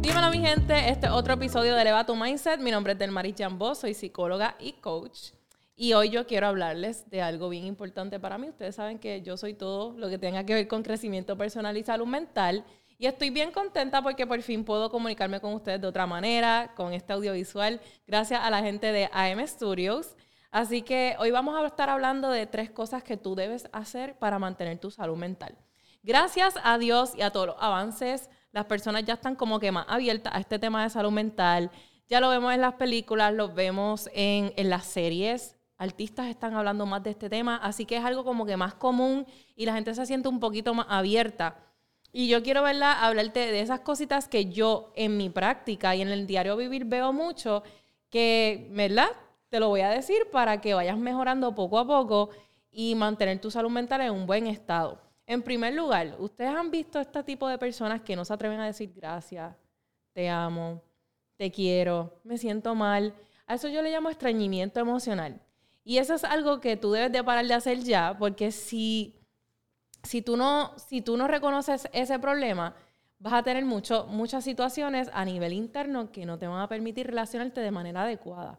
Dímelo mi gente, este es otro episodio de Eleva tu Mindset. Mi nombre es Delmaris Jambó, soy psicóloga y coach. Y hoy yo quiero hablarles de algo bien importante para mí. Ustedes saben que yo soy todo lo que tenga que ver con crecimiento personal y salud mental. Y estoy bien contenta porque por fin puedo comunicarme con ustedes de otra manera, con este audiovisual, gracias a la gente de AM Studios. Así que hoy vamos a estar hablando de tres cosas que tú debes hacer para mantener tu salud mental. Gracias a Dios y a todos los avances, las personas ya están como que más abiertas a este tema de salud mental. Ya lo vemos en las películas, lo vemos en, en las series, artistas están hablando más de este tema, así que es algo como que más común y la gente se siente un poquito más abierta. Y yo quiero, ¿verdad?, hablarte de esas cositas que yo en mi práctica y en el diario vivir veo mucho, que, ¿verdad? Te lo voy a decir para que vayas mejorando poco a poco y mantener tu salud mental en un buen estado. En primer lugar, ustedes han visto este tipo de personas que no se atreven a decir gracias, te amo, te quiero, me siento mal. A eso yo le llamo estreñimiento emocional. Y eso es algo que tú debes de parar de hacer ya, porque si, si, tú, no, si tú no reconoces ese problema, vas a tener mucho, muchas situaciones a nivel interno que no te van a permitir relacionarte de manera adecuada.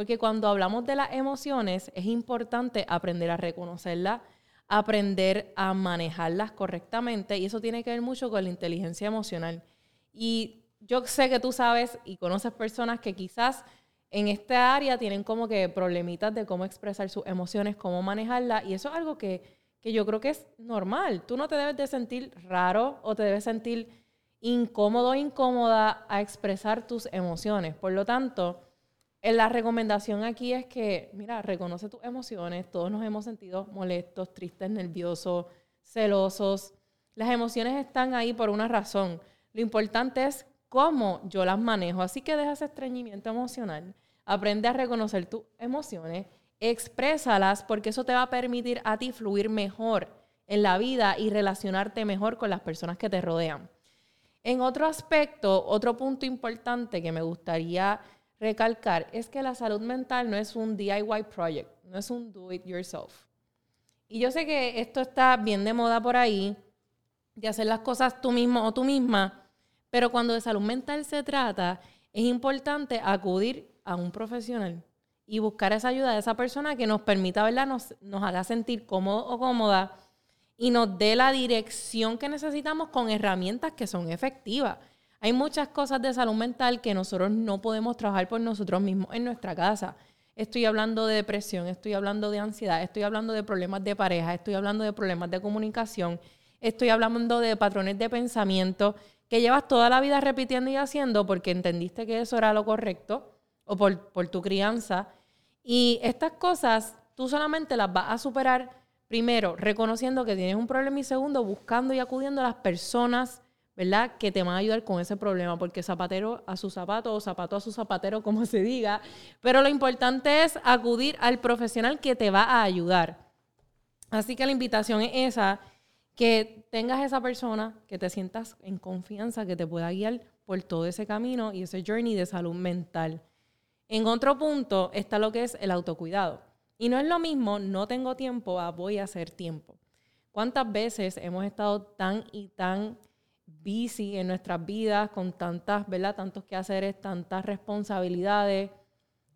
Porque cuando hablamos de las emociones, es importante aprender a reconocerlas, aprender a manejarlas correctamente, y eso tiene que ver mucho con la inteligencia emocional. Y yo sé que tú sabes y conoces personas que quizás en esta área tienen como que problemitas de cómo expresar sus emociones, cómo manejarlas, y eso es algo que, yo creo que es normal. Tú no te debes de sentir raro o te debes sentir incómodo o incómoda a expresar tus emociones. Por lo tanto, la recomendación aquí es que, mira, reconoce tus emociones. Todos nos hemos sentido molestos, tristes, nerviosos, celosos. Las emociones están ahí por una razón. Lo importante es cómo yo las manejo. Así que deja ese estreñimiento emocional, aprende a reconocer tus emociones, exprésalas porque eso te va a permitir a ti fluir mejor en la vida y relacionarte mejor con las personas que te rodean. En otro aspecto, otro punto importante que me gustaría recalcar es que la salud mental no es un DIY project, no es un do it yourself. Y yo sé que esto está bien de moda por ahí, de hacer las cosas tú mismo o tú misma, pero cuando de salud mental se trata, es importante acudir a un profesional y buscar esa ayuda de esa persona que nos permita, ¿verdad? Nos, nos haga sentir cómodo o cómoda y nos dé la dirección que necesitamos con herramientas que son efectivas. Hay muchas cosas de salud mental que nosotros no podemos trabajar por nosotros mismos en nuestra casa. Estoy hablando de depresión, estoy hablando de ansiedad, estoy hablando de problemas de pareja, estoy hablando de problemas de comunicación, estoy hablando de patrones de pensamiento que llevas toda la vida repitiendo y haciendo porque entendiste que eso era lo correcto o por, por tu crianza. Y estas cosas tú solamente las vas a superar primero reconociendo que tienes un problema y segundo buscando y acudiendo a las personas, ¿verdad? Que te van a ayudar con ese problema, porque zapatero a su zapato o zapato a su zapatero, como se diga. Pero lo importante es acudir al profesional que te va a ayudar. Así que la invitación es esa que tengas esa persona, que te sientas en confianza, que te pueda guiar por todo ese camino y ese journey de salud mental. En otro punto está lo que es el autocuidado. Y no es lo mismo, no tengo tiempo, a voy a hacer tiempo. ¿Cuántas veces hemos estado tan y tan busy en nuestras vidas con tantas, ¿verdad? Tantos quehaceres, tantas responsabilidades,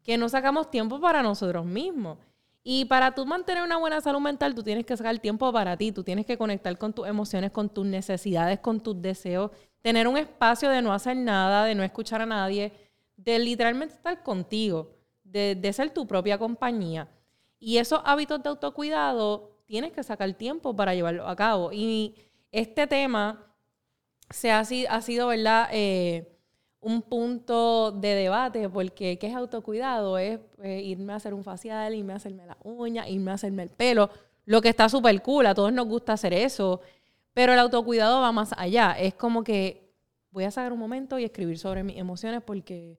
que no sacamos tiempo para nosotros mismos. Y para tú mantener una buena salud mental, tú tienes que sacar tiempo para ti, tú tienes que conectar con tus emociones, con tus necesidades, con tus deseos, tener un espacio de no hacer nada, de no escuchar a nadie, de literalmente estar contigo, de, ser tu propia compañía. Y esos hábitos de autocuidado tienes que sacar tiempo para llevarlo a cabo. Y este tema se ha, sido. Eh, un punto de debate, porque ¿qué es autocuidado? Es eh, irme a hacer un facial, irme a hacerme la uña, irme a hacerme el pelo, lo que está súper cool, a todos nos gusta hacer eso, pero el autocuidado va más allá, es como que voy a sacar un momento y escribir sobre mis emociones porque,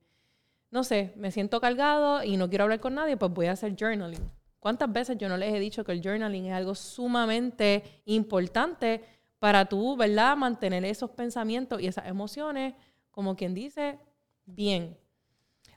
no sé, me siento cargado y no quiero hablar con nadie, pues voy a hacer journaling. ¿Cuántas veces yo no les he dicho que el journaling es algo sumamente importante para tú, ¿verdad? Mantener esos pensamientos y esas emociones como quien dice, bien.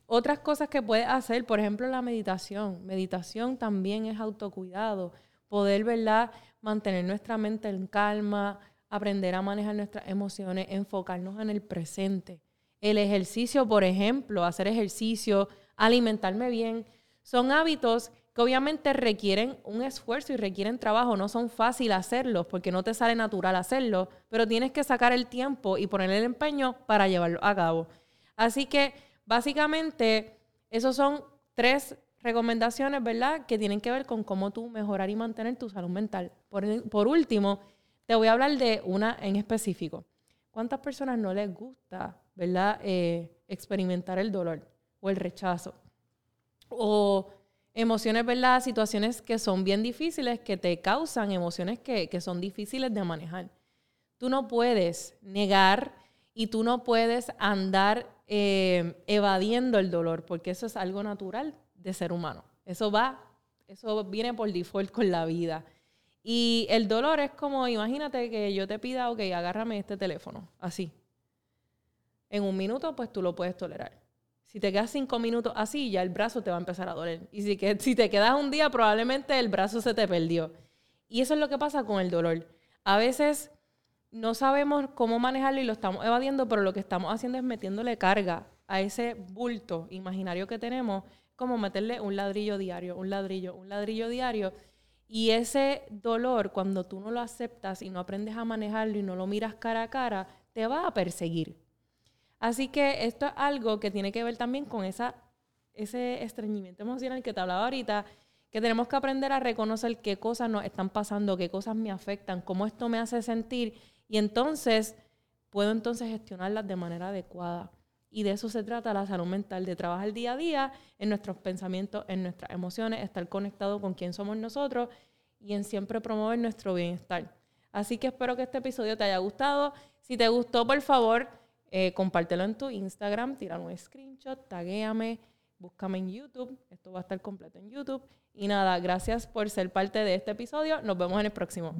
Otras cosas que puedes hacer, por ejemplo, la meditación. Meditación también es autocuidado, poder, ¿verdad? Mantener nuestra mente en calma, aprender a manejar nuestras emociones, enfocarnos en el presente. El ejercicio, por ejemplo, hacer ejercicio, alimentarme bien, son hábitos que obviamente requieren un esfuerzo y requieren trabajo, no son fáciles hacerlos porque no te sale natural hacerlo, pero tienes que sacar el tiempo y poner el empeño para llevarlo a cabo. Así que básicamente esos son tres recomendaciones, ¿verdad? Que tienen que ver con cómo tú mejorar y mantener tu salud mental. Por, último, te voy a hablar de una en específico. ¿Cuántas personas no les gusta, ¿verdad? Eh, experimentar el dolor o el rechazo. O emociones, ¿verdad? Situaciones que son bien difíciles, que te causan emociones que, son difíciles de manejar. Tú no puedes negar y tú no puedes andar eh, evadiendo el dolor, porque eso es algo natural de ser humano. Eso va, eso viene por default con la vida. Y el dolor es como, imagínate que yo te pida, ok, agárrame este teléfono, así. En un minuto, pues tú lo puedes tolerar. Si te quedas cinco minutos así, ya el brazo te va a empezar a doler. Y si, que, si te quedas un día, probablemente el brazo se te perdió. Y eso es lo que pasa con el dolor. A veces no sabemos cómo manejarlo y lo estamos evadiendo, pero lo que estamos haciendo es metiéndole carga a ese bulto imaginario que tenemos, como meterle un ladrillo diario, un ladrillo, un ladrillo diario. Y ese dolor, cuando tú no lo aceptas y no aprendes a manejarlo y no lo miras cara a cara, te va a perseguir. Así que esto es algo que tiene que ver también con esa, ese estreñimiento emocional que te hablaba ahorita, que tenemos que aprender a reconocer qué cosas nos están pasando, qué cosas me afectan, cómo esto me hace sentir y entonces puedo entonces gestionarlas de manera adecuada. Y de eso se trata la salud mental, de trabajar día a día en nuestros pensamientos, en nuestras emociones, estar conectado con quién somos nosotros y en siempre promover nuestro bienestar. Así que espero que este episodio te haya gustado. Si te gustó, por favor, eh, compártelo en tu Instagram, tira un screenshot, taguéame, búscame en YouTube. Esto va a estar completo en YouTube. Y nada, gracias por ser parte de este episodio. Nos vemos en el próximo.